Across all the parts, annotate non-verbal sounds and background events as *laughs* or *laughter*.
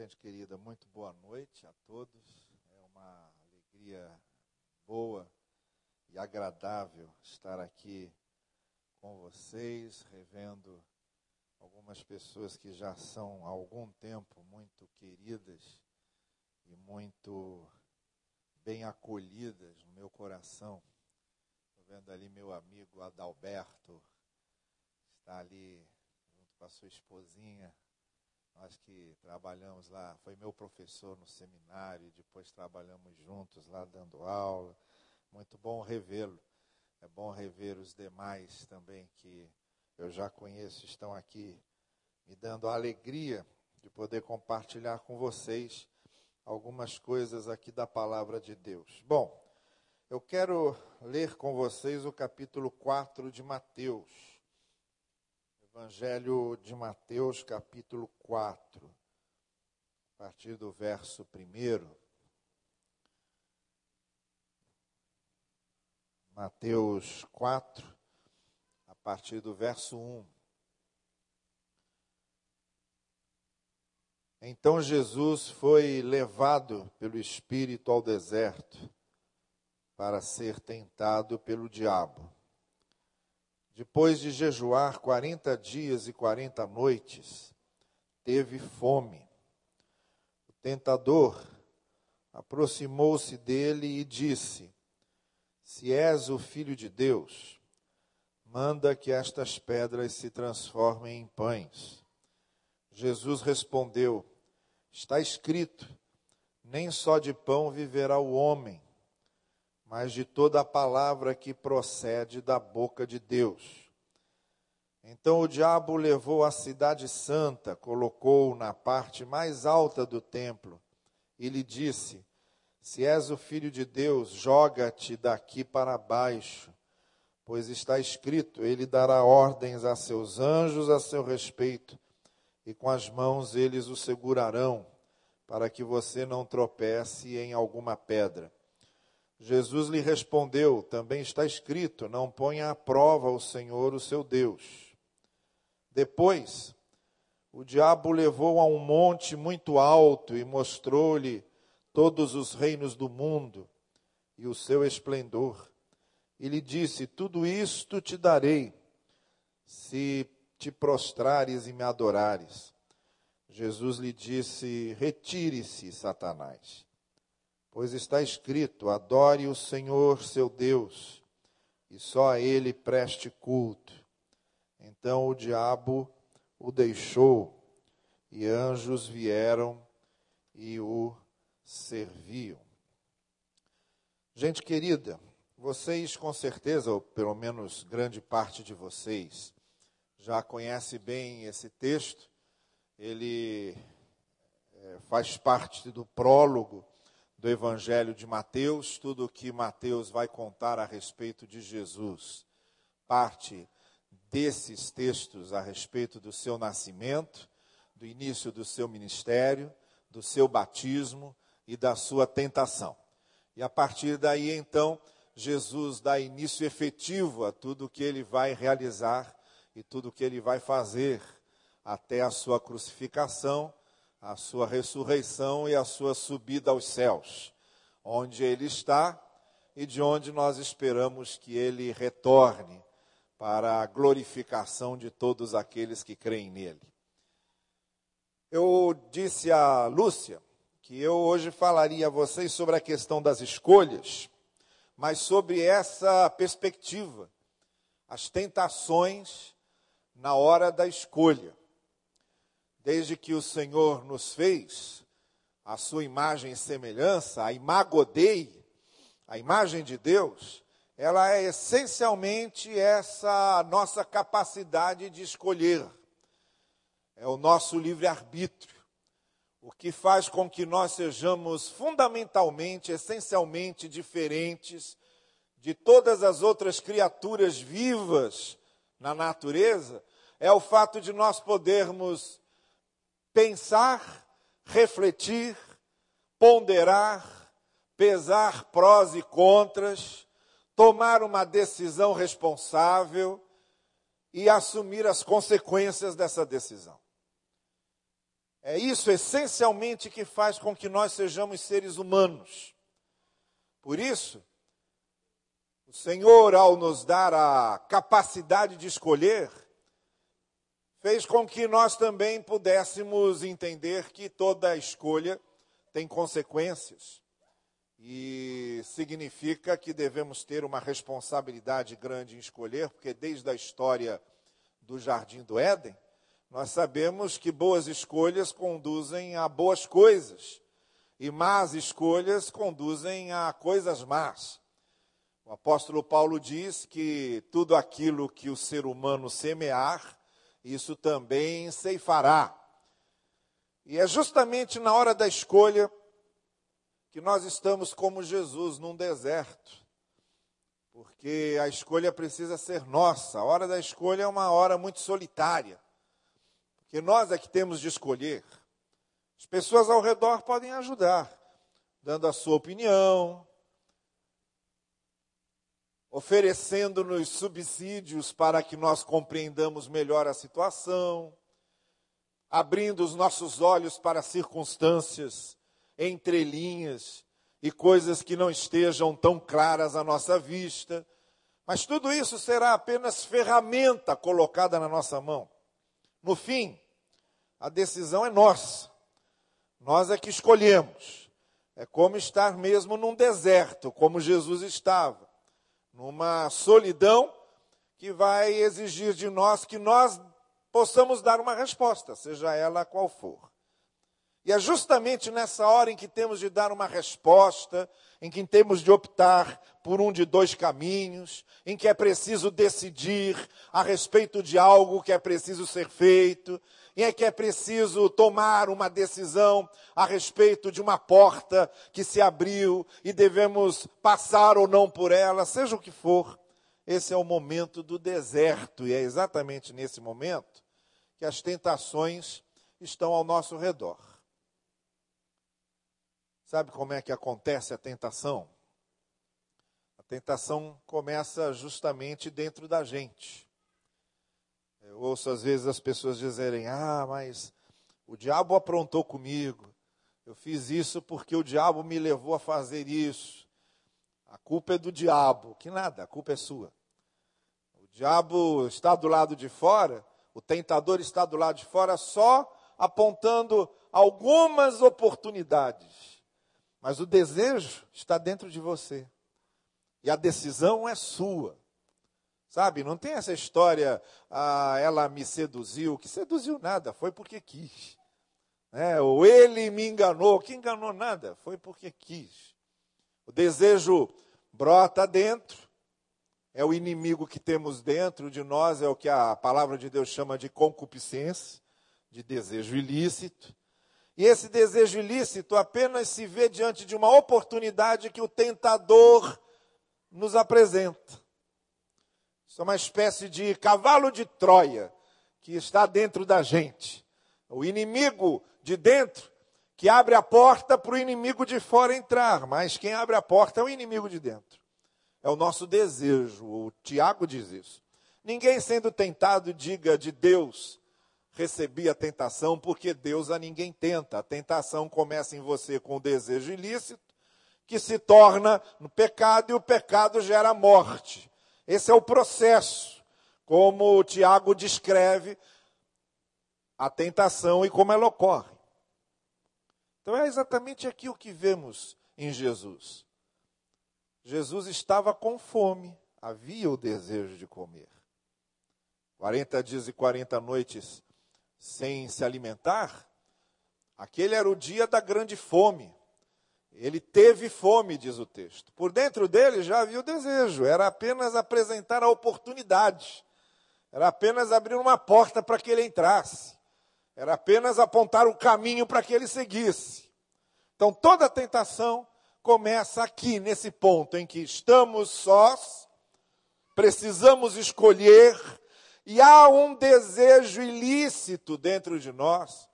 Gente querida, muito boa noite a todos. É uma alegria boa e agradável estar aqui com vocês, revendo algumas pessoas que já são há algum tempo muito queridas e muito bem acolhidas no meu coração. Estou vendo ali meu amigo Adalberto, está ali junto com a sua esposinha, nós que trabalhamos lá, foi meu professor no seminário, e depois trabalhamos juntos lá dando aula. Muito bom revê-lo. É bom rever os demais também que eu já conheço, estão aqui me dando a alegria de poder compartilhar com vocês algumas coisas aqui da palavra de Deus. Bom, eu quero ler com vocês o capítulo 4 de Mateus. Evangelho de Mateus, capítulo 4, a partir do verso 1. Mateus 4, a partir do verso 1. Então Jesus foi levado pelo Espírito ao deserto para ser tentado pelo diabo. Depois de jejuar quarenta dias e quarenta noites, teve fome. O tentador aproximou-se dele e disse: Se és o filho de Deus, manda que estas pedras se transformem em pães. Jesus respondeu: Está escrito: Nem só de pão viverá o homem mas de toda a palavra que procede da boca de Deus. Então o diabo levou a cidade santa, colocou-o na parte mais alta do templo e lhe disse: Se és o filho de Deus, joga-te daqui para baixo, pois está escrito: Ele dará ordens a seus anjos a seu respeito, e com as mãos eles o segurarão, para que você não tropece em alguma pedra. Jesus lhe respondeu: Também está escrito: Não ponha à prova o Senhor, o seu Deus. Depois, o diabo levou a um monte muito alto e mostrou-lhe todos os reinos do mundo e o seu esplendor. E lhe disse: Tudo isto te darei, se te prostrares e me adorares. Jesus lhe disse: Retire-se, Satanás Pois está escrito: adore o Senhor seu Deus, e só a ele preste culto. Então o diabo o deixou, e anjos vieram e o serviam. Gente querida, vocês com certeza, ou pelo menos grande parte de vocês, já conhece bem esse texto. Ele é, faz parte do prólogo do Evangelho de Mateus, tudo o que Mateus vai contar a respeito de Jesus. Parte desses textos a respeito do seu nascimento, do início do seu ministério, do seu batismo e da sua tentação. E a partir daí, então, Jesus dá início efetivo a tudo o que ele vai realizar e tudo o que ele vai fazer até a sua crucificação a sua ressurreição e a sua subida aos céus, onde ele está e de onde nós esperamos que ele retorne para a glorificação de todos aqueles que creem nele. Eu disse a Lúcia que eu hoje falaria a vocês sobre a questão das escolhas, mas sobre essa perspectiva, as tentações na hora da escolha. Desde que o Senhor nos fez, a sua imagem e semelhança, a imagodei, a imagem de Deus, ela é essencialmente essa nossa capacidade de escolher. É o nosso livre-arbítrio. O que faz com que nós sejamos fundamentalmente, essencialmente diferentes de todas as outras criaturas vivas na natureza, é o fato de nós podermos pensar, refletir, ponderar, pesar prós e contras, tomar uma decisão responsável e assumir as consequências dessa decisão. É isso essencialmente que faz com que nós sejamos seres humanos. Por isso, o Senhor, ao nos dar a capacidade de escolher, fez com que nós também pudéssemos entender que toda escolha tem consequências e significa que devemos ter uma responsabilidade grande em escolher, porque desde a história do Jardim do Éden, nós sabemos que boas escolhas conduzem a boas coisas e más escolhas conduzem a coisas más. O apóstolo Paulo diz que tudo aquilo que o ser humano semear, isso também ceifará. E é justamente na hora da escolha que nós estamos como Jesus num deserto. Porque a escolha precisa ser nossa. A hora da escolha é uma hora muito solitária. Porque nós é que temos de escolher. As pessoas ao redor podem ajudar, dando a sua opinião, oferecendo-nos subsídios para que nós compreendamos melhor a situação, abrindo os nossos olhos para circunstâncias entre linhas e coisas que não estejam tão claras à nossa vista. Mas tudo isso será apenas ferramenta colocada na nossa mão. No fim, a decisão é nossa. Nós é que escolhemos. É como estar mesmo num deserto, como Jesus estava numa solidão que vai exigir de nós que nós possamos dar uma resposta, seja ela qual for. E é justamente nessa hora em que temos de dar uma resposta, em que temos de optar por um de dois caminhos, em que é preciso decidir a respeito de algo que é preciso ser feito, em que é preciso tomar uma decisão a respeito de uma porta que se abriu e devemos passar ou não por ela, seja o que for. Esse é o momento do deserto, e é exatamente nesse momento que as tentações estão ao nosso redor. Sabe como é que acontece a tentação? A tentação começa justamente dentro da gente. Ouço às vezes as pessoas dizerem: Ah, mas o diabo aprontou comigo. Eu fiz isso porque o diabo me levou a fazer isso. A culpa é do diabo. Que nada, a culpa é sua. O diabo está do lado de fora, o tentador está do lado de fora só apontando algumas oportunidades. Mas o desejo está dentro de você. E a decisão é sua. Sabe, não tem essa história, ah, ela me seduziu, que seduziu nada, foi porque quis. É, ou ele me enganou, que enganou nada, foi porque quis. O desejo brota dentro, é o inimigo que temos dentro de nós, é o que a palavra de Deus chama de concupiscência, de desejo ilícito. E esse desejo ilícito apenas se vê diante de uma oportunidade que o tentador nos apresenta. Isso é uma espécie de cavalo de Troia que está dentro da gente. O inimigo de dentro que abre a porta para o inimigo de fora entrar, mas quem abre a porta é o inimigo de dentro. É o nosso desejo. O Tiago diz isso. Ninguém sendo tentado diga de Deus recebi a tentação, porque Deus a ninguém tenta. A tentação começa em você com o desejo ilícito, que se torna no pecado, e o pecado gera morte. Esse é o processo, como Tiago descreve a tentação e como ela ocorre. Então é exatamente aqui o que vemos em Jesus. Jesus estava com fome, havia o desejo de comer. 40 dias e 40 noites sem se alimentar, aquele era o dia da grande fome. Ele teve fome, diz o texto. Por dentro dele já havia o desejo, era apenas apresentar a oportunidade, era apenas abrir uma porta para que ele entrasse, era apenas apontar o caminho para que ele seguisse. Então toda tentação começa aqui, nesse ponto em que estamos sós, precisamos escolher, e há um desejo ilícito dentro de nós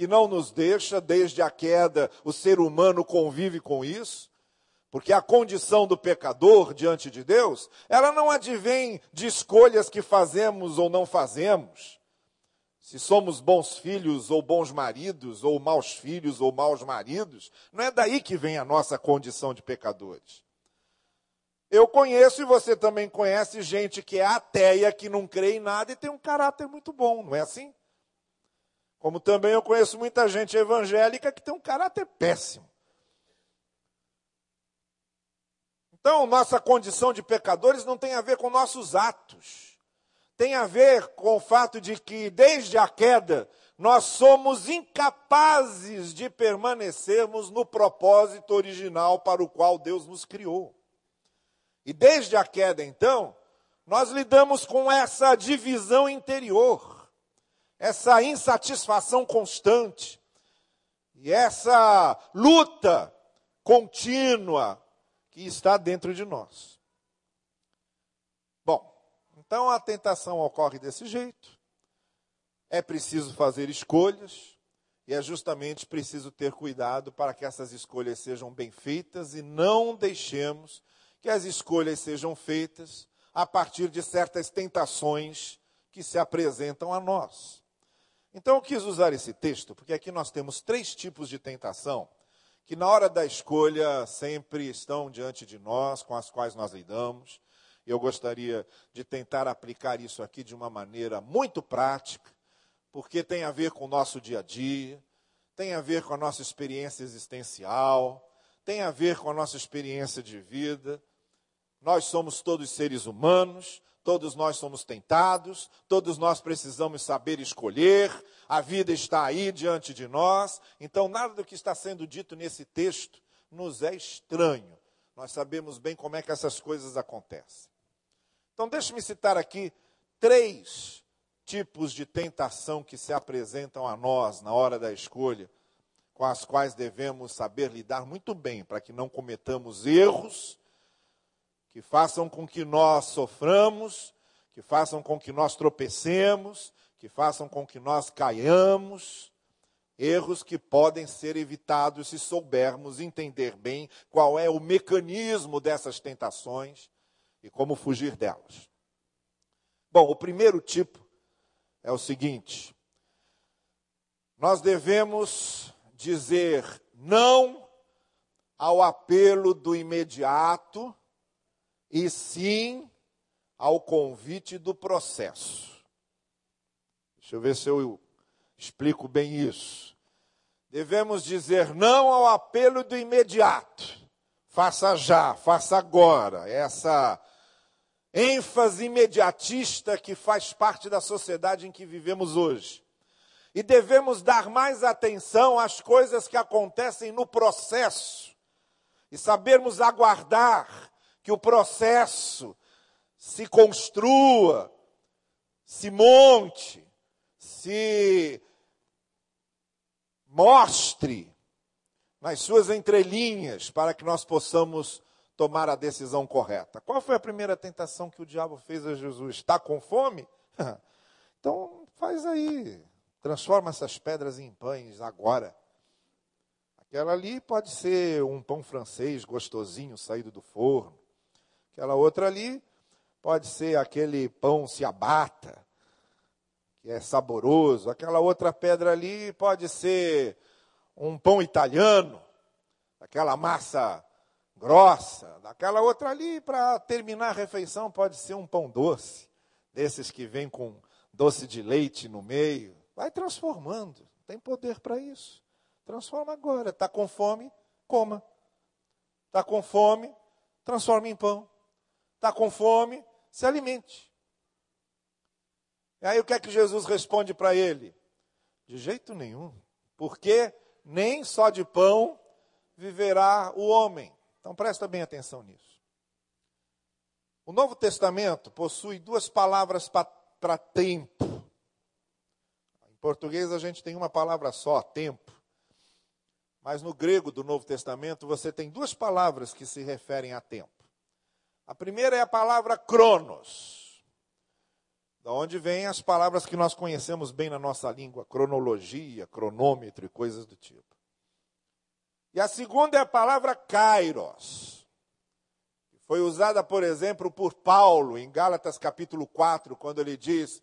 que não nos deixa, desde a queda, o ser humano convive com isso, porque a condição do pecador diante de Deus, ela não advém de escolhas que fazemos ou não fazemos. se somos bons filhos ou bons maridos, ou maus filhos ou maus maridos, não é daí que vem a nossa condição de pecadores. Eu conheço e você também conhece gente que é ateia, que não crê em nada e tem um caráter muito bom, não é assim? Como também eu conheço muita gente evangélica que tem um caráter péssimo. Então, nossa condição de pecadores não tem a ver com nossos atos. Tem a ver com o fato de que, desde a queda, nós somos incapazes de permanecermos no propósito original para o qual Deus nos criou. E desde a queda, então, nós lidamos com essa divisão interior, essa insatisfação constante, e essa luta contínua que está dentro de nós. Bom, então a tentação ocorre desse jeito. É preciso fazer escolhas, e é justamente preciso ter cuidado para que essas escolhas sejam bem feitas e não deixemos que as escolhas sejam feitas a partir de certas tentações que se apresentam a nós. Então eu quis usar esse texto, porque aqui nós temos três tipos de tentação que na hora da escolha sempre estão diante de nós, com as quais nós lidamos. Eu gostaria de tentar aplicar isso aqui de uma maneira muito prática, porque tem a ver com o nosso dia a dia, tem a ver com a nossa experiência existencial, tem a ver com a nossa experiência de vida. Nós somos todos seres humanos, Todos nós somos tentados, todos nós precisamos saber escolher, a vida está aí diante de nós, então nada do que está sendo dito nesse texto nos é estranho. Nós sabemos bem como é que essas coisas acontecem. Então, deixe-me citar aqui três tipos de tentação que se apresentam a nós na hora da escolha, com as quais devemos saber lidar muito bem, para que não cometamos erros que façam com que nós soframos, que façam com que nós tropecemos, que façam com que nós caiamos. Erros que podem ser evitados se soubermos entender bem qual é o mecanismo dessas tentações e como fugir delas. Bom, o primeiro tipo é o seguinte: nós devemos dizer não ao apelo do imediato e sim ao convite do processo. Deixa eu ver se eu explico bem isso. Devemos dizer não ao apelo do imediato. Faça já, faça agora. Essa ênfase imediatista que faz parte da sociedade em que vivemos hoje. E devemos dar mais atenção às coisas que acontecem no processo e sabermos aguardar que o processo se construa, se monte, se mostre nas suas entrelinhas para que nós possamos tomar a decisão correta. Qual foi a primeira tentação que o diabo fez a Jesus? Está com fome? *laughs* Então faz aí, transforma essas pedras em pães agora. Aquela ali pode ser um pão francês gostosinho saído do forno. Aquela outra ali pode ser aquele pão ciabatta, que é saboroso. Aquela outra pedra ali pode ser um pão italiano, aquela massa grossa. Aquela outra ali, para terminar a refeição, pode ser um pão doce, desses que vem com doce de leite no meio. Vai transformando, tem poder para isso. Transforma agora. Está com fome? Coma. Está com fome? Transforma em pão está com fome, se alimente. E aí o que é que Jesus responde para ele? De jeito nenhum, porque nem só de pão viverá o homem. Então presta bem atenção nisso. O Novo Testamento possui duas palavras para tempo. Em português a gente tem uma palavra só, tempo. Mas no grego do Novo Testamento você tem duas palavras que se referem a tempo. A primeira é a palavra cronos, da onde vêm as palavras que nós conhecemos bem na nossa língua, cronologia, cronômetro e coisas do tipo. E a segunda é a palavra kairos. Foi usada, por exemplo, por Paulo em Gálatas capítulo 4, quando ele diz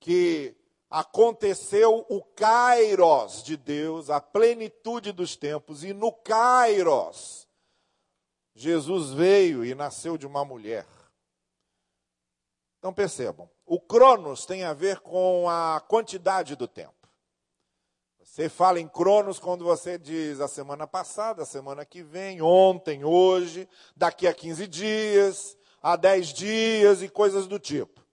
que aconteceu o kairos de Deus, a plenitude dos tempos, e no kairos, Jesus veio e nasceu de uma mulher. Então percebam, o cronos tem a ver com a quantidade do tempo. Você fala em cronos quando você diz a semana passada, a semana que vem, ontem, hoje, daqui a 15 dias, há 10 dias e coisas do tipo.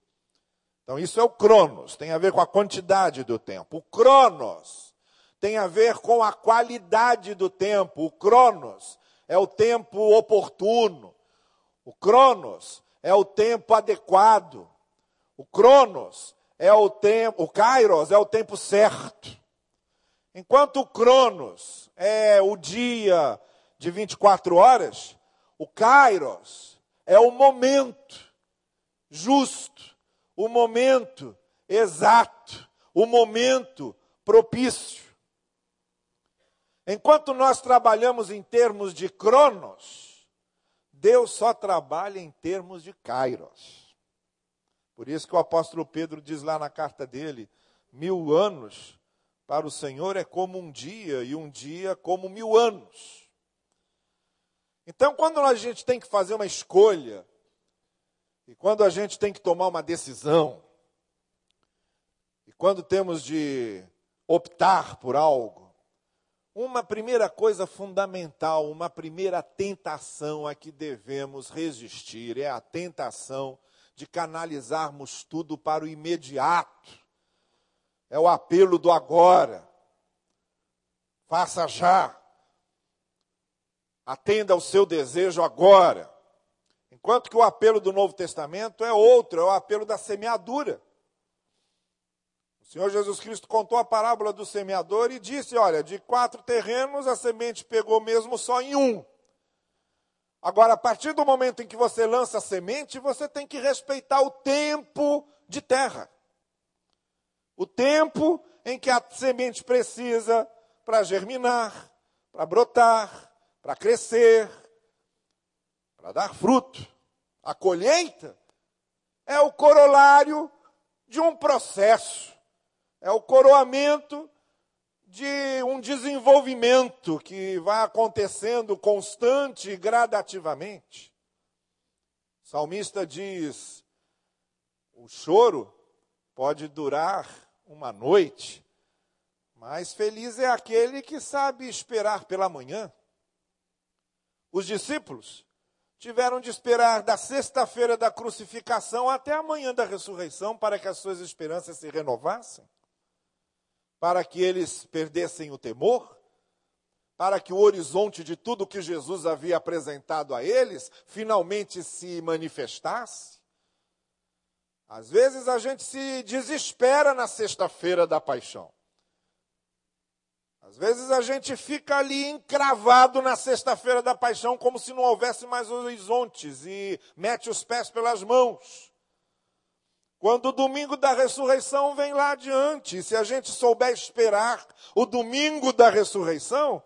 Então, isso é o cronos, tem a ver com a quantidade do tempo. O cronos tem a ver com a qualidade do tempo. O cronos é o tempo oportuno. O cronos é o tempo adequado. O cronos é o tempo, o kairos é o tempo certo. Enquanto o cronos é o dia de 24 horas, o kairos é o momento justo o momento exato, o momento propício. Enquanto nós trabalhamos em termos de cronos, Deus só trabalha em termos de kairos. Por isso que o apóstolo Pedro diz lá na carta dele: mil anos para o Senhor é como um dia, e um dia como mil anos. Então, quando a gente tem que fazer uma escolha e quando a gente tem que tomar uma decisão, e quando temos de optar por algo, uma primeira coisa fundamental, uma primeira tentação a que devemos resistir é a tentação de canalizarmos tudo para o imediato. É o apelo do agora. Faça já. Atenda ao seu desejo agora. Enquanto que o apelo do Novo Testamento é outro, é o apelo da semeadura. O Senhor Jesus Cristo contou a parábola do semeador e disse: Olha, de quatro terrenos a semente pegou mesmo só em um. Agora, a partir do momento em que você lança a semente, você tem que respeitar o tempo de terra. O tempo em que a semente precisa para germinar, para brotar, para crescer, para dar fruto. A colheita é o corolário de um processo, é o coroamento de um desenvolvimento que vai acontecendo constante e gradativamente. O salmista diz: o choro pode durar uma noite, mas feliz é aquele que sabe esperar pela manhã. Os discípulos tiveram de esperar da sexta-feira da crucificação até a manhã da ressurreição para que as suas esperanças se renovassem, para que eles perdessem o temor, para que o horizonte de tudo que Jesus havia apresentado a eles finalmente se manifestasse. Às vezes a gente se desespera na sexta-feira da paixão. Às vezes a gente fica ali encravado na sexta-feira da paixão, como se não houvesse mais horizontes, e mete os pés pelas mãos. Quando o domingo da ressurreição vem lá adiante, se a gente souber esperar o domingo da ressurreição,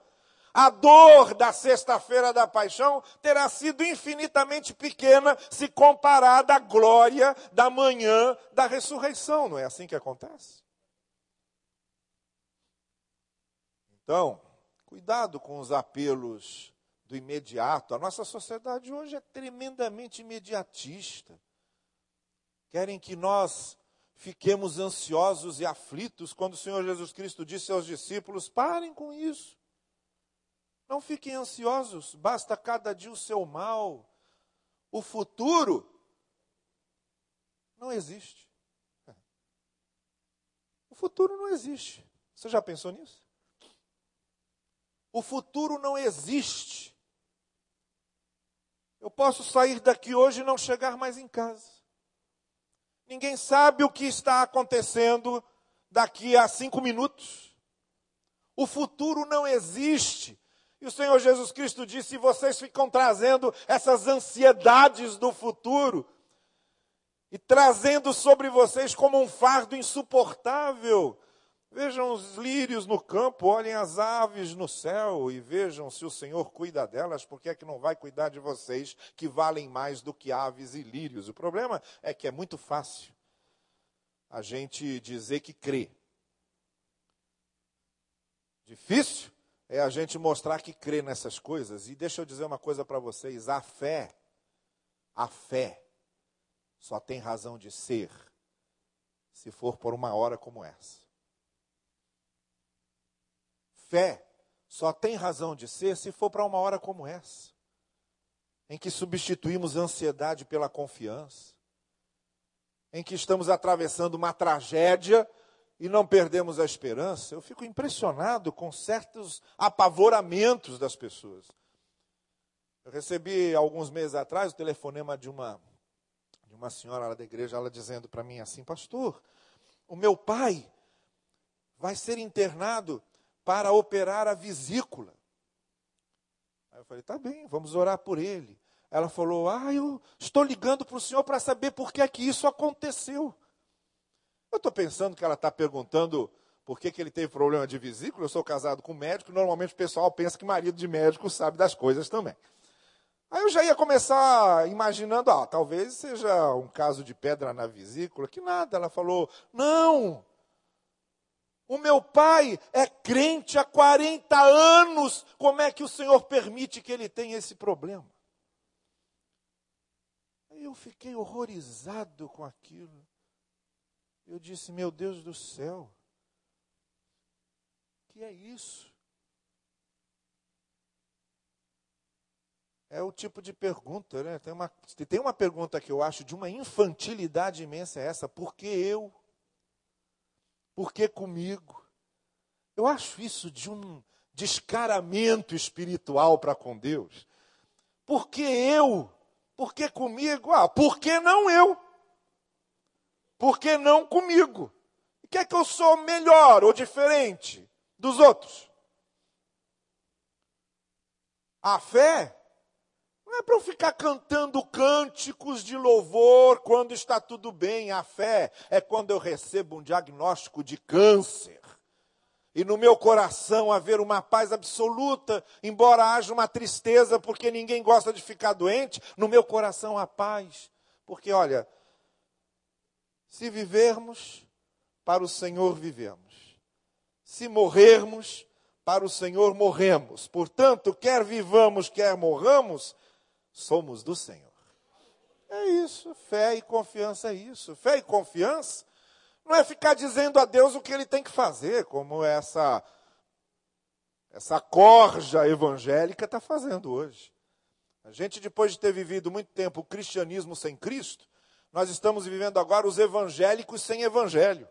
a dor da sexta-feira da paixão terá sido infinitamente pequena se comparada à glória da manhã da ressurreição. Não é assim que acontece? Então, cuidado com os apelos do imediato. A nossa sociedade hoje é tremendamente imediatista. Querem que nós fiquemos ansiosos e aflitos quando o Senhor Jesus Cristo disse aos discípulos: parem com isso. Não fiquem ansiosos, basta cada dia o seu mal. O futuro não existe. O futuro não existe. Você já pensou nisso? O futuro não existe. Eu posso sair daqui hoje e não chegar mais em casa. Ninguém sabe o que está acontecendo daqui a cinco minutos. O futuro não existe. E o Senhor Jesus Cristo disse: se vocês ficam trazendo essas ansiedades do futuro e trazendo sobre vocês como um fardo insuportável, Vejam os lírios no campo, olhem as aves no céu e vejam se o Senhor cuida delas, porque é que não vai cuidar de vocês que valem mais do que aves e lírios? O problema é que é muito fácil a gente dizer que crê. Difícil é a gente mostrar que crê nessas coisas. E deixa eu dizer uma coisa para vocês: a fé, a fé, só tem razão de ser se for por uma hora como essa. Fé só tem razão de ser se for para uma hora como essa, em que substituímos a ansiedade pela confiança, em que estamos atravessando uma tragédia e não perdemos a esperança. Eu fico impressionado com certos apavoramentos das pessoas. Eu recebi alguns meses atrás o telefonema de uma de uma senhora lá da igreja, ela dizendo para mim assim: "Pastor, o meu pai vai ser internado para operar a vesícula. Aí eu falei, tá bem, vamos orar por ele. Ela falou, ah, eu estou ligando para o senhor para saber por que é que isso aconteceu. Eu estou pensando que ela está perguntando por que, que ele teve problema de vesícula. Eu sou casado com médico, normalmente o pessoal pensa que marido de médico sabe das coisas também. Aí eu já ia começar imaginando, ah, talvez seja um caso de pedra na vesícula, que nada. Ela falou, não, o meu pai é crente há 40 anos. Como é que o Senhor permite que ele tenha esse problema? Eu fiquei horrorizado com aquilo. Eu disse: Meu Deus do céu, que é isso? É o tipo de pergunta, né? Tem uma, tem uma pergunta que eu acho de uma infantilidade imensa, é essa: por que eu? Por que comigo? Eu acho isso de um descaramento espiritual para com Deus. Por que eu? Por que comigo? Ah, por que não eu? Por que não comigo? Quer que eu sou melhor ou diferente dos outros? A fé é para eu ficar cantando cânticos de louvor quando está tudo bem. A fé é quando eu recebo um diagnóstico de câncer. E no meu coração haver uma paz absoluta, embora haja uma tristeza, porque ninguém gosta de ficar doente, no meu coração há paz. Porque, olha, se vivermos, para o Senhor vivemos. Se morrermos, para o Senhor morremos. Portanto, quer vivamos, quer morramos, somos do Senhor. É isso, fé e confiança é isso. Fé e confiança não é ficar dizendo a Deus o que ele tem que fazer, como essa essa corja evangélica está fazendo hoje. A gente, depois de ter vivido muito tempo o cristianismo sem Cristo, nós estamos vivendo agora os evangélicos sem evangelho,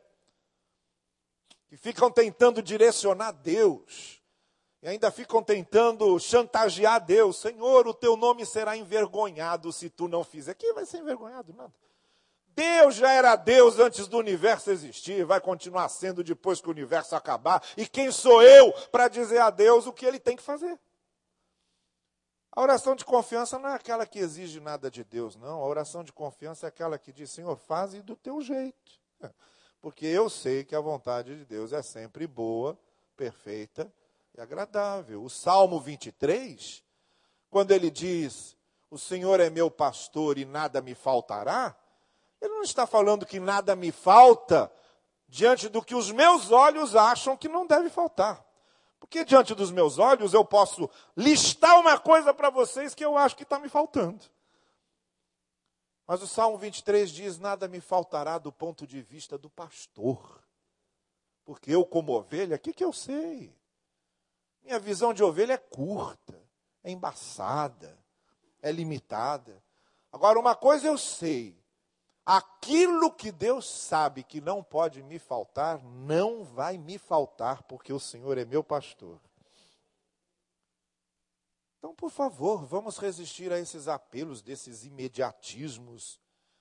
que ficam tentando direcionar Deus e ainda ficam tentando chantagear Deus. Senhor, o teu nome será envergonhado se tu não fizer. Quem vai ser envergonhado? Nada. Deus já era Deus antes do universo existir, vai continuar sendo depois que o universo acabar. E quem sou eu para dizer a Deus o que ele tem que fazer? A oração de confiança não é aquela que exige nada de Deus, não. A oração de confiança é aquela que diz: Senhor, faz do teu jeito. Porque eu sei que a vontade de Deus é sempre boa, perfeita e agradável. O Salmo 23, quando ele diz: O Senhor é meu pastor e nada me faltará, ele não está falando que nada me falta diante do que os meus olhos acham que não deve faltar. Porque diante dos meus olhos eu posso listar uma coisa para vocês que eu acho que está me faltando. Mas o Salmo 23 diz: Nada me faltará do ponto de vista do pastor. Porque eu, como ovelha, o que, que eu sei? Minha visão de ovelha é curta, é embaçada, é limitada. Agora, uma coisa eu sei: aquilo que Deus sabe que não pode me faltar, não vai me faltar, porque o Senhor é meu pastor. Então, por favor, vamos resistir a esses apelos desses imediatismos,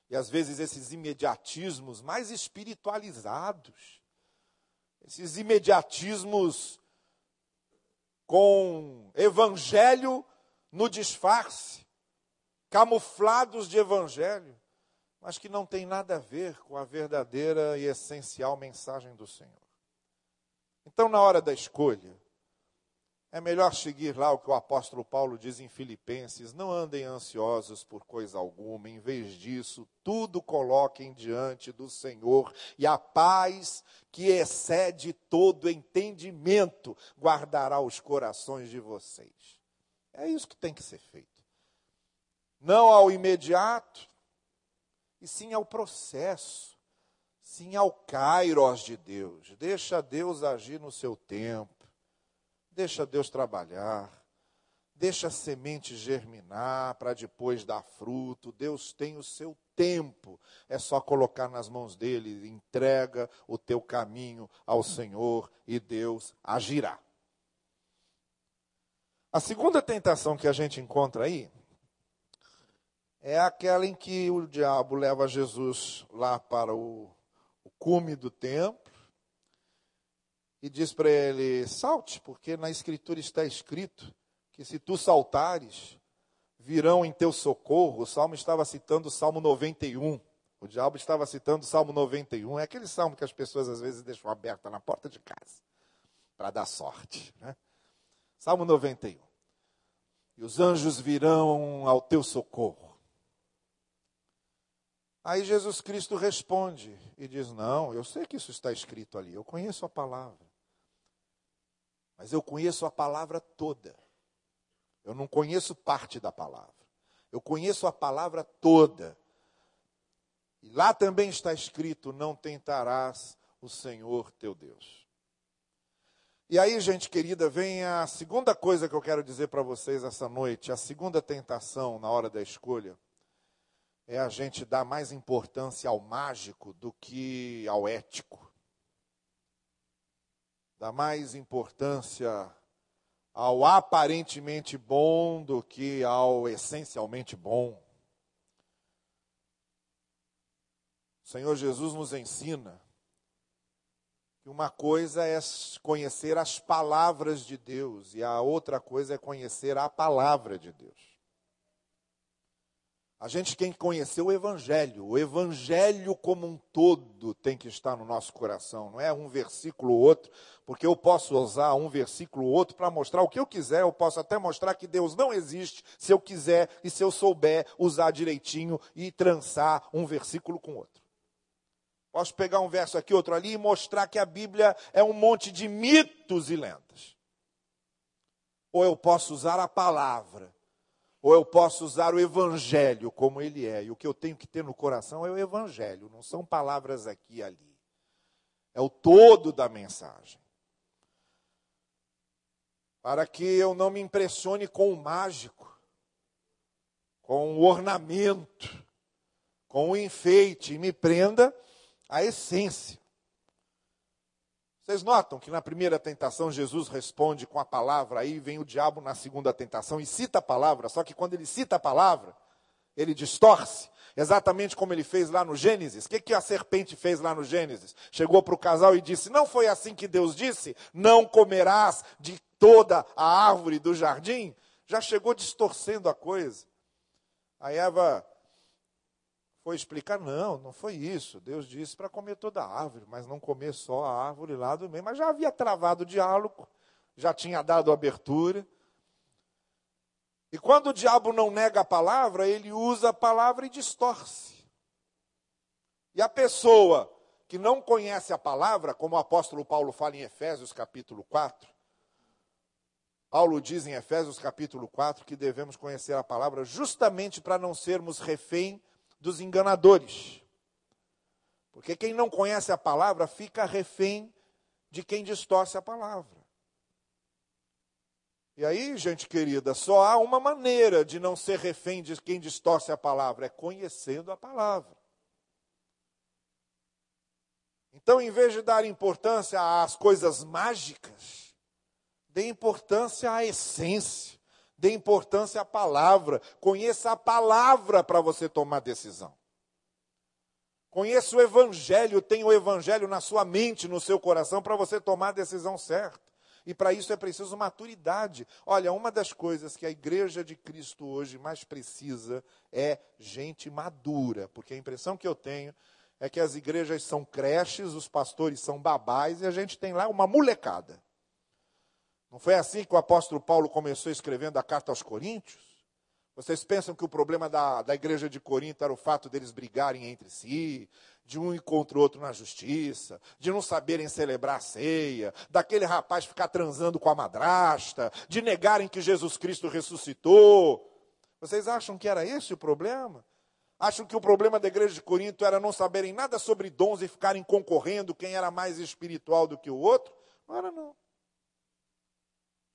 e às vezes esses imediatismos mais espiritualizados, esses imediatismos com evangelho no disfarce, camuflados de evangelho, mas que não tem nada a ver com a verdadeira e essencial mensagem do Senhor. Então, na hora da escolha, É melhor seguir lá o que o apóstolo Paulo diz em Filipenses: não andem ansiosos por coisa alguma, em vez disso, tudo coloquem diante do Senhor, e a paz que excede todo entendimento guardará os corações de vocês. É isso que tem que ser feito. Não ao imediato, e sim ao processo, sim ao kairos de Deus. Deixa Deus agir no seu tempo Deixa Deus trabalhar. Deixa a semente germinar para depois dar fruto. Deus tem o seu tempo. É só colocar nas mãos dele. Entrega o teu caminho ao Senhor e Deus agirá. A segunda tentação que a gente encontra aí é aquela em que o diabo leva Jesus lá para o, o cume do templo e diz para ele: salte, porque na Escritura está escrito que se tu saltares, virão em teu socorro. O salmo estava citando o Salmo 91. O diabo estava citando o Salmo 91. É aquele salmo que as pessoas às vezes deixam aberto na porta de casa para dar sorte. Né? Salmo 91. E os anjos virão ao teu socorro. Aí Jesus Cristo responde e diz: Não, eu sei que isso está escrito ali, eu conheço a palavra. Mas eu conheço a palavra toda. Eu não conheço parte da palavra. Eu conheço a palavra toda. E lá também está escrito: não tentarás o Senhor teu Deus. E aí, gente querida, vem a segunda coisa que eu quero dizer para vocês essa noite, a segunda tentação na hora da escolha, é a gente dar mais importância ao mágico do que ao ético dá mais importância ao aparentemente bom do que ao essencialmente bom. O Senhor Jesus nos ensina que uma coisa é conhecer as palavras de Deus e a outra coisa é conhecer a palavra de Deus. A gente tem que conhecer o Evangelho. O Evangelho como um todo tem que estar no nosso coração. Não é um versículo ou outro, porque eu posso usar um versículo ou outro para mostrar o que eu quiser. Eu posso até mostrar que Deus não existe se eu quiser e se eu souber usar direitinho e trançar um versículo com outro. Posso pegar um verso aqui, outro ali e mostrar que a Bíblia é um monte de mitos e lendas. Ou eu posso usar a palavra ou eu posso usar o evangelho como ele é. E o que eu tenho que ter no coração é o evangelho, não são palavras aqui e ali. É o todo da mensagem. Para que eu não me impressione com o mágico, com o ornamento, com o enfeite, e me prenda à essência. Vocês notam que na primeira tentação Jesus responde com a palavra, aí vem o diabo na segunda tentação e cita a palavra, só que quando ele cita a palavra, ele distorce, exatamente como ele fez lá no Gênesis. O que, que a serpente fez lá no Gênesis? Chegou para o casal e disse: Não foi assim que Deus disse? Não comerás de toda a árvore do jardim? Já chegou distorcendo a coisa. A Eva foi explicar, não, não foi isso. Deus disse para comer toda a árvore, mas não comer só a árvore lá do meio. Mas já havia travado o diálogo, já tinha dado abertura. E quando o diabo não nega a palavra, ele usa a palavra e distorce. E a pessoa que não conhece a palavra, como o apóstolo Paulo fala em Efésios capítulo 4, Paulo diz em Efésios capítulo 4 que devemos conhecer a palavra justamente para não sermos refém dos enganadores. Porque quem não conhece a palavra fica refém de quem distorce a palavra. E aí, gente querida, só há uma maneira de não ser refém de quem distorce a palavra, é conhecendo a palavra. Então, em vez de dar importância às coisas mágicas, dê importância à essência. Dê importância à palavra. Conheça a palavra para você tomar decisão. Conheça o Evangelho, tenha o Evangelho na sua mente, no seu coração, para você tomar a decisão certa. E para isso é preciso maturidade. Olha, uma das coisas que a igreja de Cristo hoje mais precisa é gente madura, porque a impressão que eu tenho é que as igrejas são creches, os pastores são babás e a gente tem lá uma molecada. Não foi assim que o apóstolo Paulo começou escrevendo a carta aos Coríntios? Vocês pensam que o problema da, da igreja de Corinto era o fato deles brigarem entre si, de um ir contra o outro na justiça, de não saberem celebrar a ceia, daquele rapaz ficar transando com a madrasta, de negarem que Jesus Cristo ressuscitou. Vocês acham que era esse o problema? Acham que o problema da igreja de Corinto era não saberem nada sobre dons e ficarem concorrendo quem era mais espiritual do que o outro? Não era, não.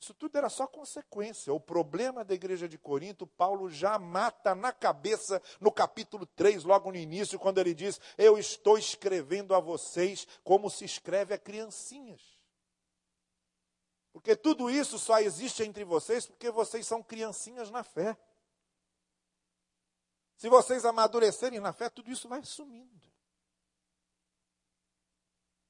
Isso tudo era só consequência. O problema da igreja de Corinto, Paulo já mata na cabeça no capítulo 3, logo no início, quando ele diz: Eu estou escrevendo a vocês como se escreve a criancinhas. Porque tudo isso só existe entre vocês porque vocês são criancinhas na fé. Se vocês amadurecerem na fé, tudo isso vai sumindo.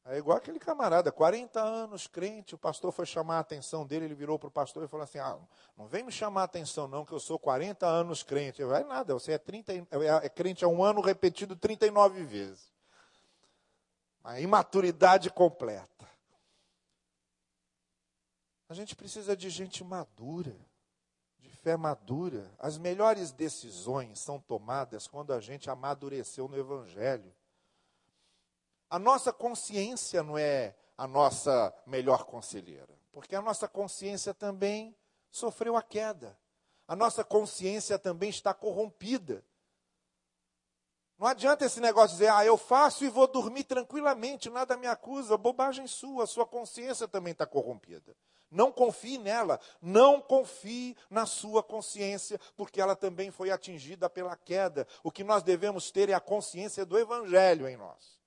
É igual aquele camarada, 40 anos crente, o pastor foi chamar a atenção dele, ele virou para o pastor e falou assim: ah, não vem me chamar a atenção, não, que eu sou 40 anos crente. Vai nada, você é, 30, é, é crente há um ano repetido 39 vezes. A imaturidade completa. A gente precisa de gente madura, de fé madura. As melhores decisões são tomadas quando a gente amadureceu no Evangelho. A nossa consciência não é a nossa melhor conselheira, porque a nossa consciência também sofreu a queda. A nossa consciência também está corrompida. Não adianta esse negócio de dizer, ah, eu faço e vou dormir tranquilamente, nada me acusa, bobagem sua, sua consciência também está corrompida. Não confie nela, não confie na sua consciência, porque ela também foi atingida pela queda. O que nós devemos ter é a consciência do Evangelho em nós.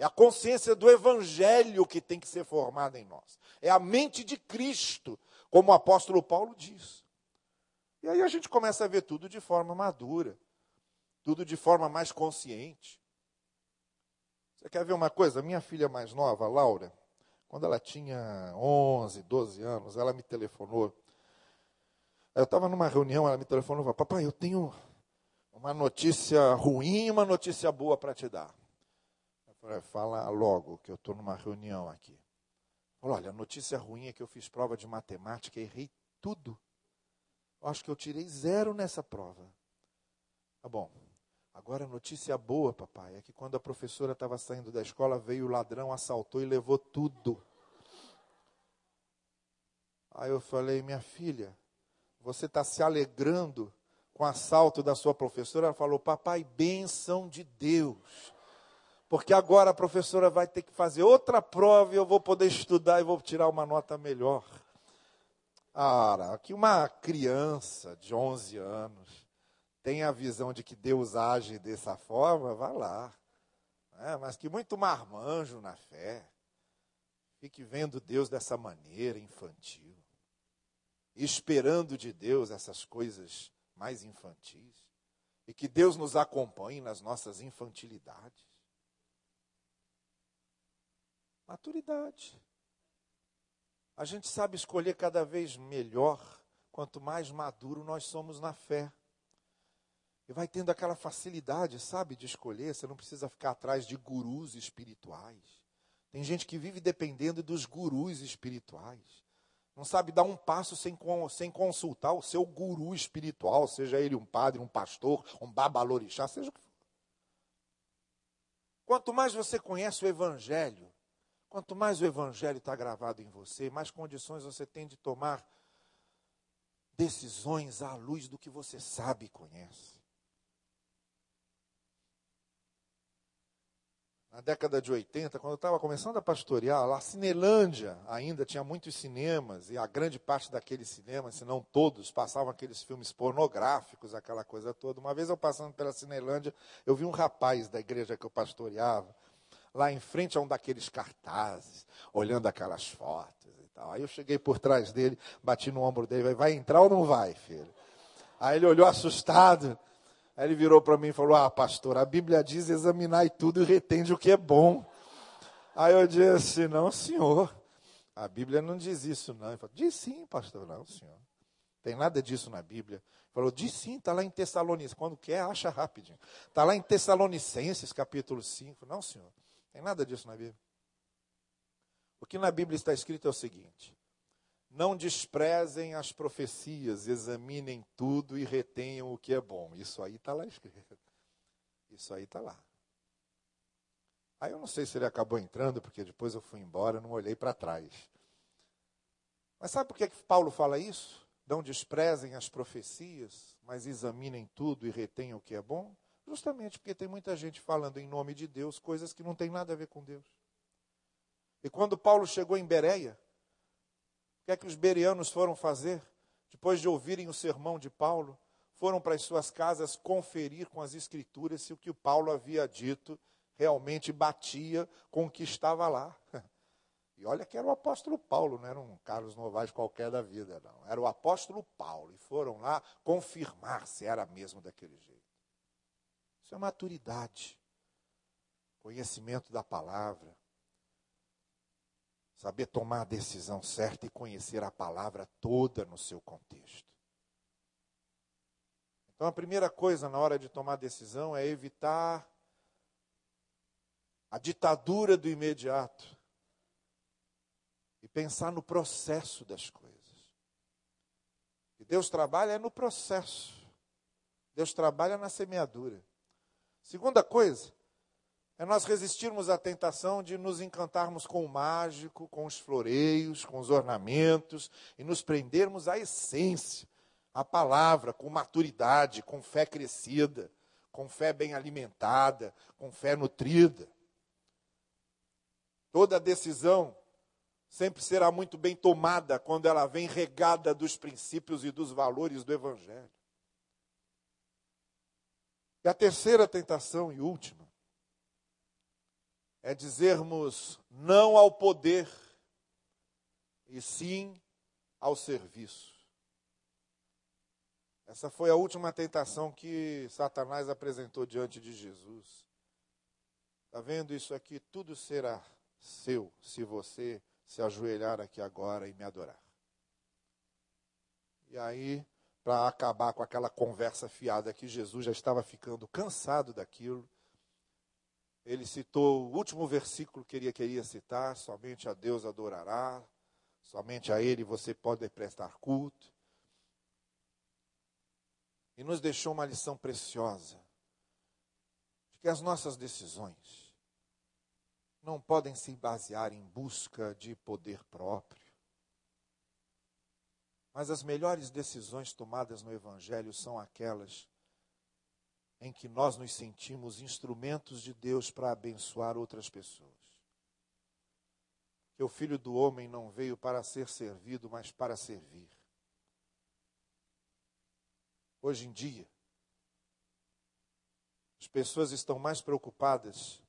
É a consciência do Evangelho que tem que ser formada em nós. É a mente de Cristo, como o apóstolo Paulo diz. E aí a gente começa a ver tudo de forma madura, tudo de forma mais consciente. Você quer ver uma coisa? Minha filha mais nova, Laura, quando ela tinha 11, 12 anos, ela me telefonou. Eu estava numa reunião, ela me telefonou e falou: Papai, eu tenho uma notícia ruim e uma notícia boa para te dar. Fala logo, que eu estou numa reunião aqui. Olha, a notícia ruim é que eu fiz prova de matemática e errei tudo. Eu acho que eu tirei zero nessa prova. Tá bom. Agora a notícia boa, papai, é que quando a professora estava saindo da escola, veio o ladrão, assaltou e levou tudo. Aí eu falei, minha filha, você está se alegrando com o assalto da sua professora? Ela falou, papai, benção de Deus porque agora a professora vai ter que fazer outra prova e eu vou poder estudar e vou tirar uma nota melhor. Ora, que uma criança de 11 anos tem a visão de que Deus age dessa forma, vá lá. É, mas que muito marmanjo na fé. Fique vendo Deus dessa maneira infantil. Esperando de Deus essas coisas mais infantis. E que Deus nos acompanhe nas nossas infantilidades. Maturidade. A gente sabe escolher cada vez melhor quanto mais maduro nós somos na fé. E vai tendo aquela facilidade, sabe, de escolher. Você não precisa ficar atrás de gurus espirituais. Tem gente que vive dependendo dos gurus espirituais. Não sabe dar um passo sem, sem consultar o seu guru espiritual, seja ele um padre, um pastor, um babalorixá, seja o que for. Quanto mais você conhece o Evangelho, Quanto mais o Evangelho está gravado em você, mais condições você tem de tomar decisões à luz do que você sabe e conhece. Na década de 80, quando eu estava começando a pastorear, lá Cinelândia ainda tinha muitos cinemas, e a grande parte daqueles cinemas, se não todos, passavam aqueles filmes pornográficos, aquela coisa toda. Uma vez eu passando pela Cinelândia, eu vi um rapaz da igreja que eu pastoreava, lá em frente a um daqueles cartazes, olhando aquelas fotos e tal. Aí eu cheguei por trás dele, bati no ombro dele, vai entrar ou não vai, filho? Aí ele olhou assustado. Aí ele virou para mim e falou: Ah, pastor, a Bíblia diz examinai tudo e retende o que é bom. Aí eu disse: Não, senhor. A Bíblia não diz isso, não. Ele falou: Diz sim, pastor. Não, senhor. Tem nada disso na Bíblia. Ele falou: Diz sim, está lá em Tessalonicenses. Quando quer, acha rapidinho. Está lá em Tessalonicenses, capítulo 5. Não, senhor. Tem nada disso na Bíblia. O que na Bíblia está escrito é o seguinte: Não desprezem as profecias, examinem tudo e retenham o que é bom. Isso aí está lá escrito. Isso aí está lá. Aí eu não sei se ele acabou entrando, porque depois eu fui embora, não olhei para trás. Mas sabe por que, que Paulo fala isso? Não desprezem as profecias, mas examinem tudo e retenham o que é bom? Justamente porque tem muita gente falando em nome de Deus coisas que não tem nada a ver com Deus. E quando Paulo chegou em Bereia, o que é que os bereanos foram fazer? Depois de ouvirem o sermão de Paulo, foram para as suas casas conferir com as escrituras se o que o Paulo havia dito realmente batia com o que estava lá. *laughs* E olha que era o apóstolo Paulo, não era um Carlos Novaes qualquer da vida, não. Era o apóstolo Paulo. E foram lá confirmar se era mesmo daquele jeito. Isso é maturidade, conhecimento da palavra, saber tomar a decisão certa e conhecer a palavra toda no seu contexto. Então, a primeira coisa na hora de tomar decisão é evitar a ditadura do imediato e pensar no processo das coisas. E Deus trabalha é no processo. Deus trabalha na semeadura. Segunda coisa é nós resistirmos à tentação de nos encantarmos com o mágico, com os floreios, com os ornamentos e nos prendermos à essência, à palavra, com maturidade, com fé crescida, com fé bem alimentada, com fé nutrida. Toda decisão sempre será muito bem tomada quando ela vem regada dos princípios e dos valores do Evangelho. E a terceira tentação e última é dizermos não ao poder e sim ao serviço. Essa foi a última tentação que Satanás apresentou diante de Jesus. Está vendo isso aqui? Tudo será seu se você se ajoelhar aqui agora e me adorar. E aí, para acabar com aquela conversa fiada que Jesus já estava ficando cansado daquilo, ele citou o último versículo que ele queria citar: somente a Deus adorará, somente a Ele você pode prestar culto. E nos deixou uma lição preciosa de que as nossas decisões não podem se basear em busca de poder próprio. Mas as melhores decisões tomadas no Evangelho são aquelas em que nós nos sentimos instrumentos de Deus para abençoar outras pessoas. Que o Filho do Homem não veio para ser servido, mas para servir. Hoje em dia, as pessoas estão mais preocupadas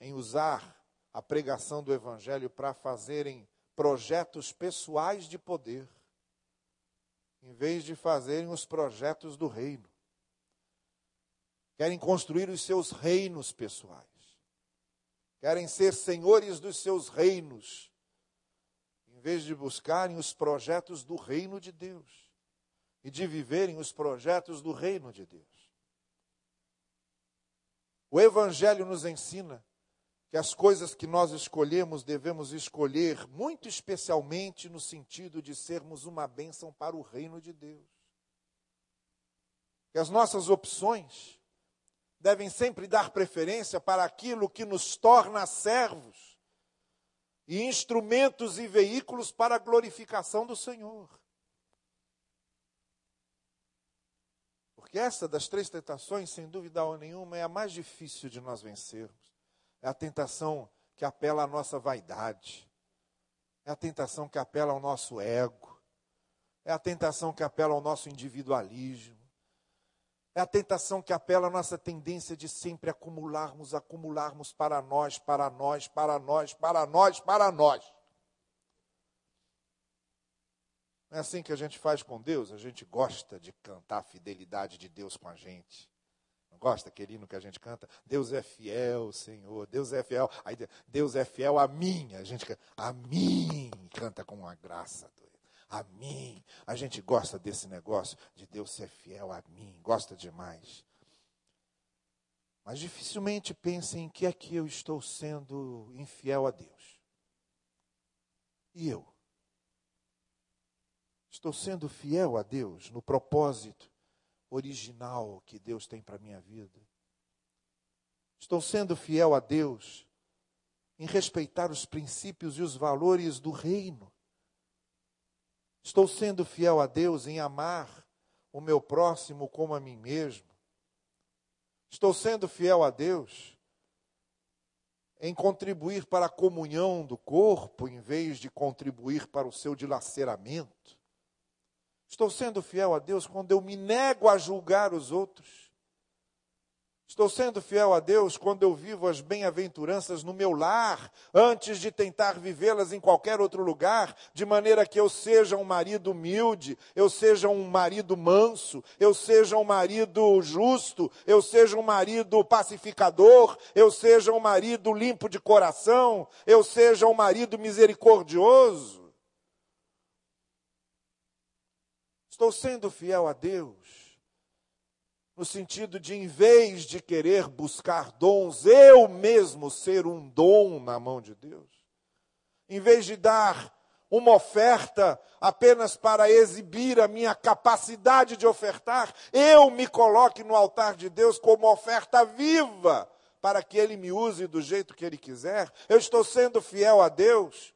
em usar a pregação do Evangelho para fazerem projetos pessoais de poder, em vez de fazerem os projetos do reino. Querem construir os seus reinos pessoais. Querem ser senhores dos seus reinos, em vez de buscarem os projetos do reino de Deus e de viverem os projetos do reino de Deus. O Evangelho nos ensina que as coisas que nós escolhemos devemos escolher muito especialmente no sentido de sermos uma bênção para o reino de Deus. Que as nossas opções devem sempre dar preferência para aquilo que nos torna servos e instrumentos e veículos para a glorificação do Senhor. Porque essa das três tentações, sem dúvida nenhuma, é a mais difícil de nós vencermos. É a tentação que apela à nossa vaidade. É a tentação que apela ao nosso ego. É a tentação que apela ao nosso individualismo. É a tentação que apela à nossa tendência de sempre acumularmos, acumularmos para nós, para nós, para nós, para nós, para nós. Não é assim que a gente faz com Deus? A gente gosta de cantar a fidelidade de Deus com a gente. Gosta aquele hino que a gente canta? Deus é fiel, Senhor. Deus é fiel. Aí, Deus é fiel a mim. A gente canta, a mim. Canta com uma graça. A mim. A gente gosta desse negócio de Deus ser fiel a mim. Gosta demais. Mas dificilmente pensem em que é que eu estou sendo infiel a Deus. E eu? Estou sendo fiel a Deus no propósito original que Deus tem para a minha vida. Estou sendo fiel a Deus em respeitar os princípios e os valores do reino. Estou sendo fiel a Deus em amar o meu próximo como a mim mesmo. Estou sendo fiel a Deus em contribuir para a comunhão do corpo em vez de contribuir para o seu dilaceramento. Estou sendo fiel a Deus quando eu me nego a julgar os outros. Estou sendo fiel a Deus quando eu vivo as bem-aventuranças no meu lar, antes de tentar vivê-las em qualquer outro lugar, de maneira que eu seja um marido humilde, eu seja um marido manso, eu seja um marido justo, eu seja um marido pacificador, eu seja um marido limpo de coração, eu seja um marido misericordioso. Estou sendo fiel a Deus no sentido de, em vez de querer buscar dons, eu mesmo ser um dom na mão de Deus, em vez de dar uma oferta apenas para exibir a minha capacidade de ofertar, eu me coloque no altar de Deus como oferta viva, para que Ele me use do jeito que Ele quiser. Eu estou sendo fiel a Deus,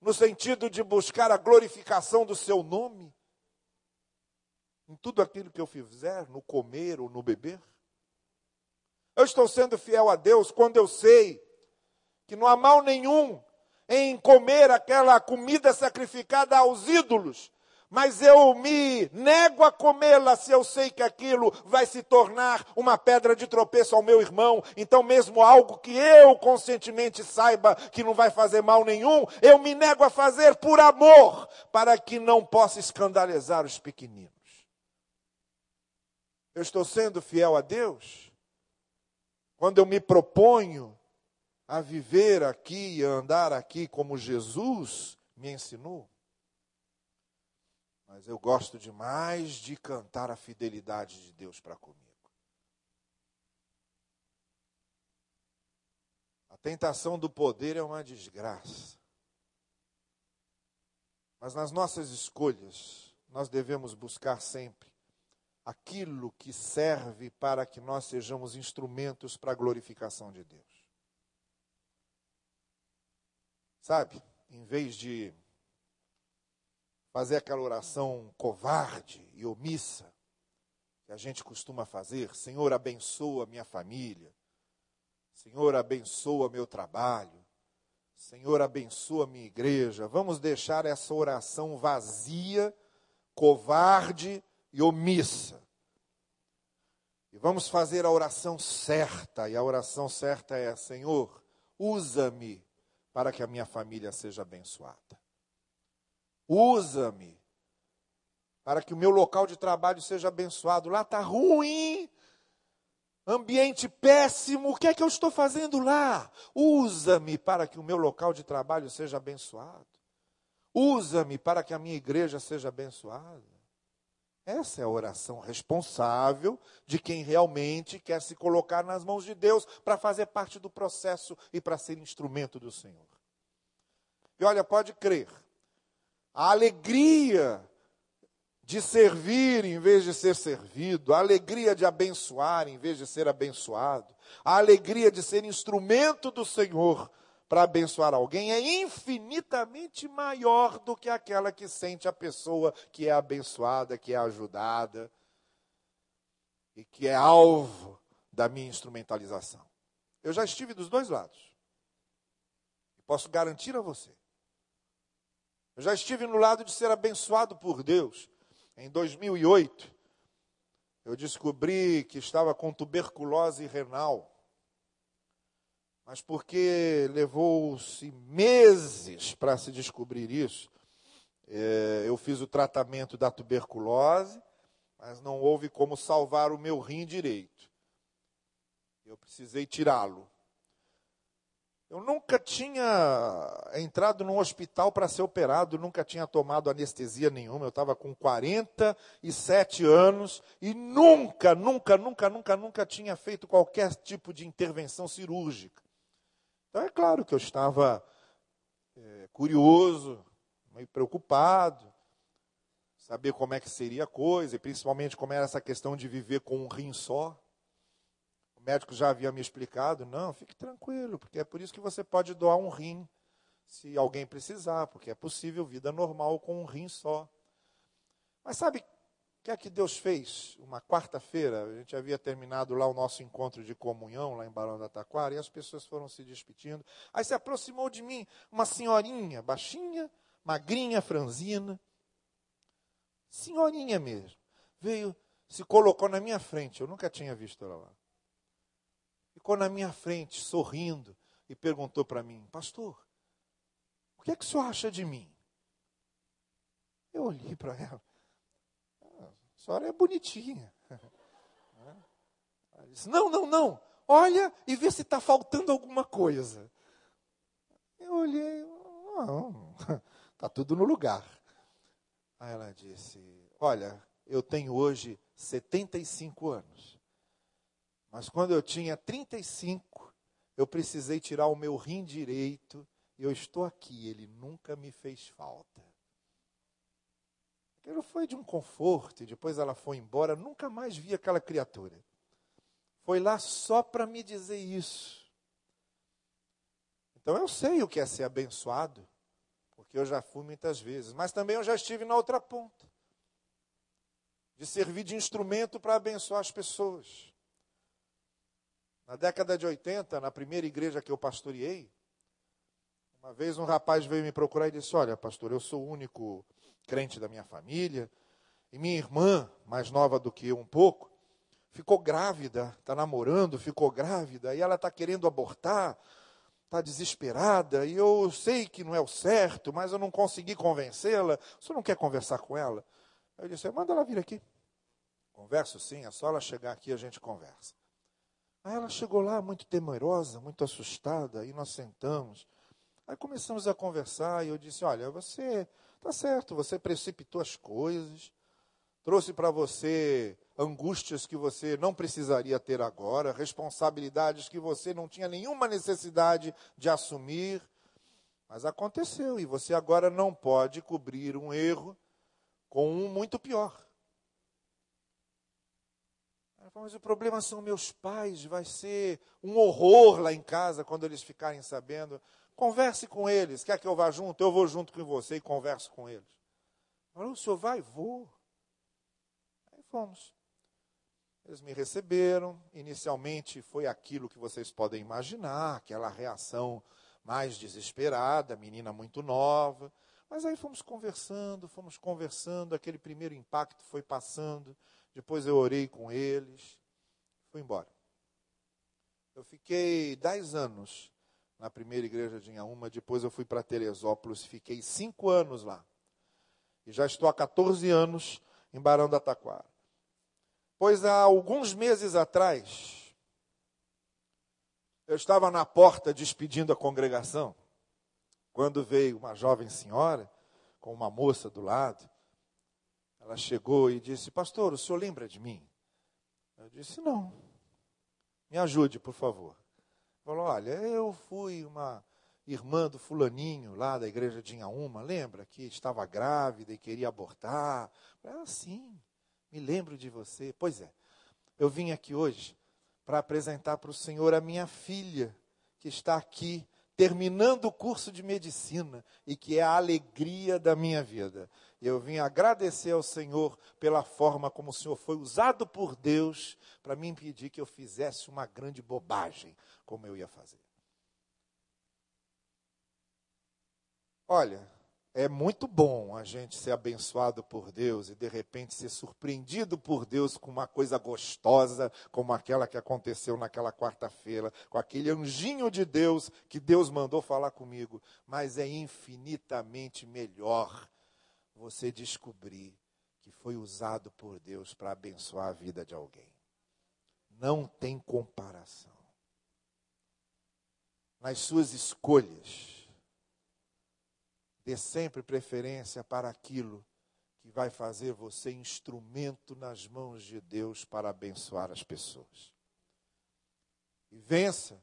no sentido de buscar a glorificação do Seu nome em tudo aquilo que eu fizer, no comer ou no beber? Eu estou sendo fiel a Deus quando eu sei que não há mal nenhum em comer aquela comida sacrificada aos ídolos, mas eu me nego a comê-la se eu sei que aquilo vai se tornar uma pedra de tropeço ao meu irmão. Então, mesmo algo que eu conscientemente saiba que não vai fazer mal nenhum, eu me nego a fazer por amor, para que não possa escandalizar os pequeninos. Eu estou sendo fiel a Deus? Quando eu me proponho a viver aqui e a andar aqui como Jesus me ensinou? Mas eu gosto demais de cantar a fidelidade de Deus para comigo. A tentação do poder é uma desgraça. Mas nas nossas escolhas, nós devemos buscar sempre aquilo que serve para que nós sejamos instrumentos para a glorificação de Deus. Sabe, em vez de fazer aquela oração covarde e omissa que a gente costuma fazer, Senhor, abençoa minha família, Senhor, abençoa meu trabalho, Senhor, abençoa minha igreja. Vamos deixar essa oração vazia, covarde e omissa. E vamos fazer a oração certa, e a oração certa é: Senhor, usa-me para que a minha família seja abençoada. Usa-me para que o meu local de trabalho seja abençoado. Lá está ruim, ambiente péssimo, o que é que eu estou fazendo lá? Usa-me para que o meu local de trabalho seja abençoado. Usa-me para que a minha igreja seja abençoada. Essa é a oração responsável de quem realmente quer se colocar nas mãos de Deus para fazer parte do processo e para ser instrumento do Senhor. E olha, pode crer, a alegria de servir em vez de ser servido, a alegria de abençoar em vez de ser abençoado, a alegria de ser instrumento do Senhor para abençoar alguém é infinitamente maior do que aquela que sente a pessoa que é abençoada, que é ajudada e que é alvo da minha instrumentalização. Eu já estive dos dois lados. Posso garantir a você. Eu já estive no lado de ser abençoado por Deus. Em 2008, eu descobri que estava com tuberculose renal mas porque levou-se meses para se descobrir isso, é, eu fiz o tratamento da tuberculose, mas não houve como salvar o meu rim direito. Eu precisei tirá-lo. Eu nunca tinha entrado num hospital para ser operado, nunca tinha tomado anestesia nenhuma. Eu estava com 47 anos e nunca, nunca, nunca, nunca, nunca tinha feito qualquer tipo de intervenção cirúrgica. Então é claro que eu estava é, curioso, meio preocupado, saber como é que seria a coisa, e principalmente como era essa questão de viver com um rim só. O médico já havia me explicado, não, fique tranquilo, porque é por isso que você pode doar um rim se alguém precisar, porque é possível vida normal com um rim só. Mas sabe o que é que Deus fez? Uma quarta-feira, a gente havia terminado lá o nosso encontro de comunhão, lá em Barão da Taquara, e as pessoas foram se despedindo. Aí se aproximou de mim uma senhorinha, baixinha, magrinha, franzina, senhorinha mesmo. Veio, se colocou na minha frente, eu nunca tinha visto ela lá. Ficou na minha frente, sorrindo, e perguntou para mim: Pastor, o que é que o senhor acha de mim? Eu olhei para ela. A senhora é bonitinha. *laughs* Disse: Não, não, não. Olha e vê se está faltando alguma coisa. Eu olhei, não, está *laughs* tudo no lugar. Aí ela disse: Olha, eu tenho hoje 75 anos. Mas quando eu tinha 35, eu precisei tirar o meu rim direito e eu estou aqui. Ele nunca me fez falta. Aquilo foi de um conforto e depois ela foi embora. Nunca mais vi aquela criatura. Foi lá só para me dizer isso. Então eu sei o que é ser abençoado, porque eu já fui muitas vezes, mas também eu já estive na outra ponta de servir de instrumento para abençoar as pessoas. Na década de 80, na primeira igreja que eu pastoreei, uma vez um rapaz veio me procurar e disse: Olha, pastor, eu sou o único crente da minha família, e minha irmã, mais nova do que eu um pouco, ficou grávida, está namorando, ficou grávida, e ela está querendo abortar, está desesperada, e eu sei que não é o certo, mas eu não consegui convencê-la. Senhor não quer conversar com ela? Eu disse: Manda ela vir aqui. Converso sim, é só ela chegar aqui a gente conversa. Aí ela chegou lá muito temerosa, muito assustada, e nós sentamos. Aí começamos a conversar e eu disse: Olha, você está certo, você precipitou as coisas, trouxe para você angústias que você não precisaria ter agora, responsabilidades que você não tinha nenhuma necessidade de assumir. Mas aconteceu e você agora não pode cobrir um erro com um muito pior. Mas o problema são meus pais, vai ser um horror lá em casa quando eles ficarem sabendo. Converse com eles. Quer que eu vá junto? Eu vou junto com você e converso com eles. Falou, o senhor vai? Vou. Aí fomos. Eles me receberam. Inicialmente foi aquilo que vocês podem imaginar, aquela reação mais desesperada, menina muito nova. Mas aí fomos conversando, fomos conversando, aquele primeiro impacto foi passando. Depois eu orei com eles, fui embora. Eu fiquei dez anos na primeira igreja de Inhaúma, depois eu fui para Teresópolis, fiquei cinco anos lá. E já estou há 14 anos em Barão da Taquara. Pois há alguns meses atrás, eu estava na porta despedindo a congregação, quando veio uma jovem senhora com uma moça do lado. Ela chegou e disse: Pastor, o senhor lembra de mim? Eu disse: Não. Me ajude, por favor. Falou: Olha, eu fui uma irmã do fulaninho lá da igreja de Inhaúma, lembra? Que estava grávida e queria abortar. Ah, sim, me lembro de você. Pois é, eu vim aqui hoje para apresentar para o senhor a minha filha, que está aqui terminando o curso de medicina e que é a alegria da minha vida. Eu vim agradecer ao Senhor pela forma como o Senhor foi usado por Deus para me impedir que eu fizesse uma grande bobagem, como eu ia fazer. Olha, é muito bom a gente ser abençoado por Deus e de repente ser surpreendido por Deus com uma coisa gostosa, como aquela que aconteceu naquela quarta-feira, com aquele anjinho de Deus que Deus mandou falar comigo. Mas é infinitamente melhor você descobrir que foi usado por Deus para abençoar a vida de alguém. Não tem comparação. Nas suas escolhas, dê sempre preferência para aquilo que vai fazer você instrumento nas mãos de Deus para abençoar as pessoas. E vença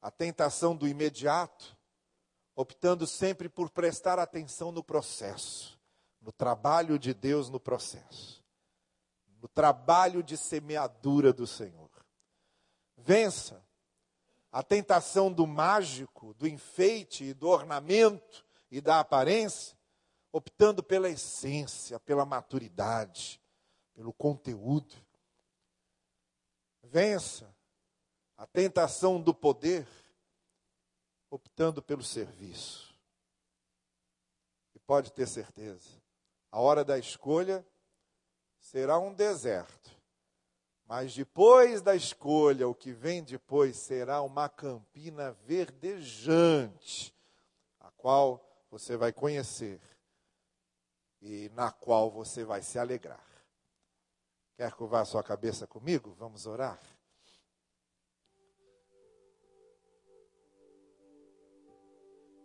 a tentação do imediato optando sempre por prestar atenção no processo. no trabalho de Deus no processo, no trabalho de semeadura do Senhor. Vença a tentação do mágico, do enfeite, do ornamento e da aparência, optando pela essência, pela maturidade, pelo conteúdo. Vença a tentação do poder, optando pelo serviço. E pode ter certeza, a hora da escolha será um deserto. Mas depois da escolha, o que vem depois será uma campina verdejante, a qual você vai conhecer e na qual você vai se alegrar. Quer curvar sua cabeça comigo? Vamos orar?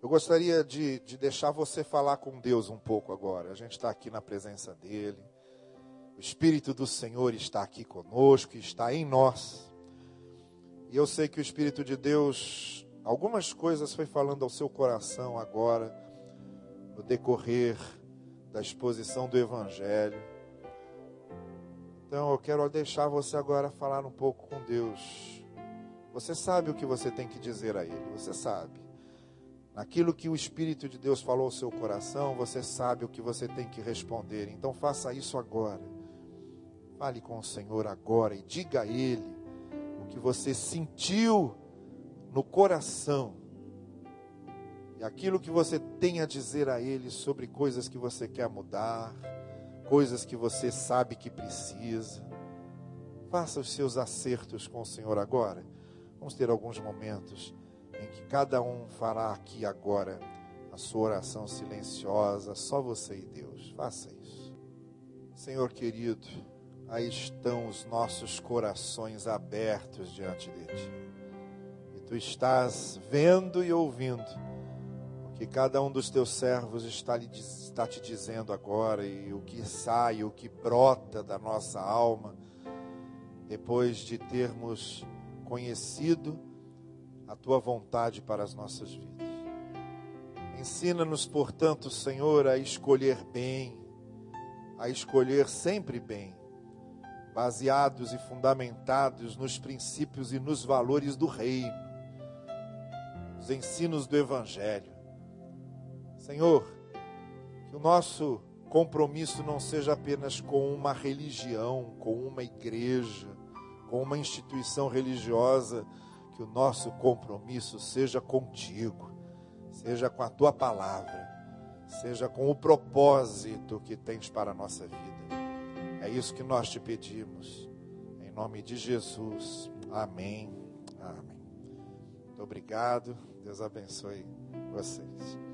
Eu gostaria de, de deixar você falar com Deus um pouco agora. A gente está aqui na presença dEle. O Espírito do Senhor está aqui conosco, está em nós. E eu sei que o Espírito de Deus, algumas coisas foi falando ao seu coração agora, no decorrer da exposição do Evangelho. Então eu quero deixar você agora falar um pouco com Deus. Você sabe o que você tem que dizer a Ele, você sabe. Naquilo que o Espírito de Deus falou ao seu coração, você sabe o que você tem que responder. Então faça isso agora. Fale com o Senhor agora e diga a Ele o que você sentiu no coração. E aquilo que você tem a dizer a Ele sobre coisas que você quer mudar, coisas que você sabe que precisa. Faça os seus acertos com o Senhor agora. Vamos ter alguns momentos em que cada um fará aqui agora a sua oração silenciosa, só você e Deus. Faça isso. Senhor querido, aí estão os nossos corações abertos diante de Ti. E Tu estás vendo e ouvindo o que cada um dos Teus servos está, lhe, está te dizendo agora e o que sai, o que brota da nossa alma, depois de termos conhecido a tua vontade para as nossas vidas. Ensina-nos, portanto, Senhor, a escolher bem, a escolher sempre bem, baseados e fundamentados nos princípios e nos valores do Reino, os ensinos do Evangelho. Senhor, que o nosso compromisso não seja apenas com uma religião, com uma igreja, com uma instituição religiosa, que o nosso compromisso seja contigo, seja com a tua palavra, seja com o propósito que tens para a nossa vida. É isso que nós te pedimos, em nome de Jesus. Amém. Amém. Muito obrigado. Deus abençoe vocês.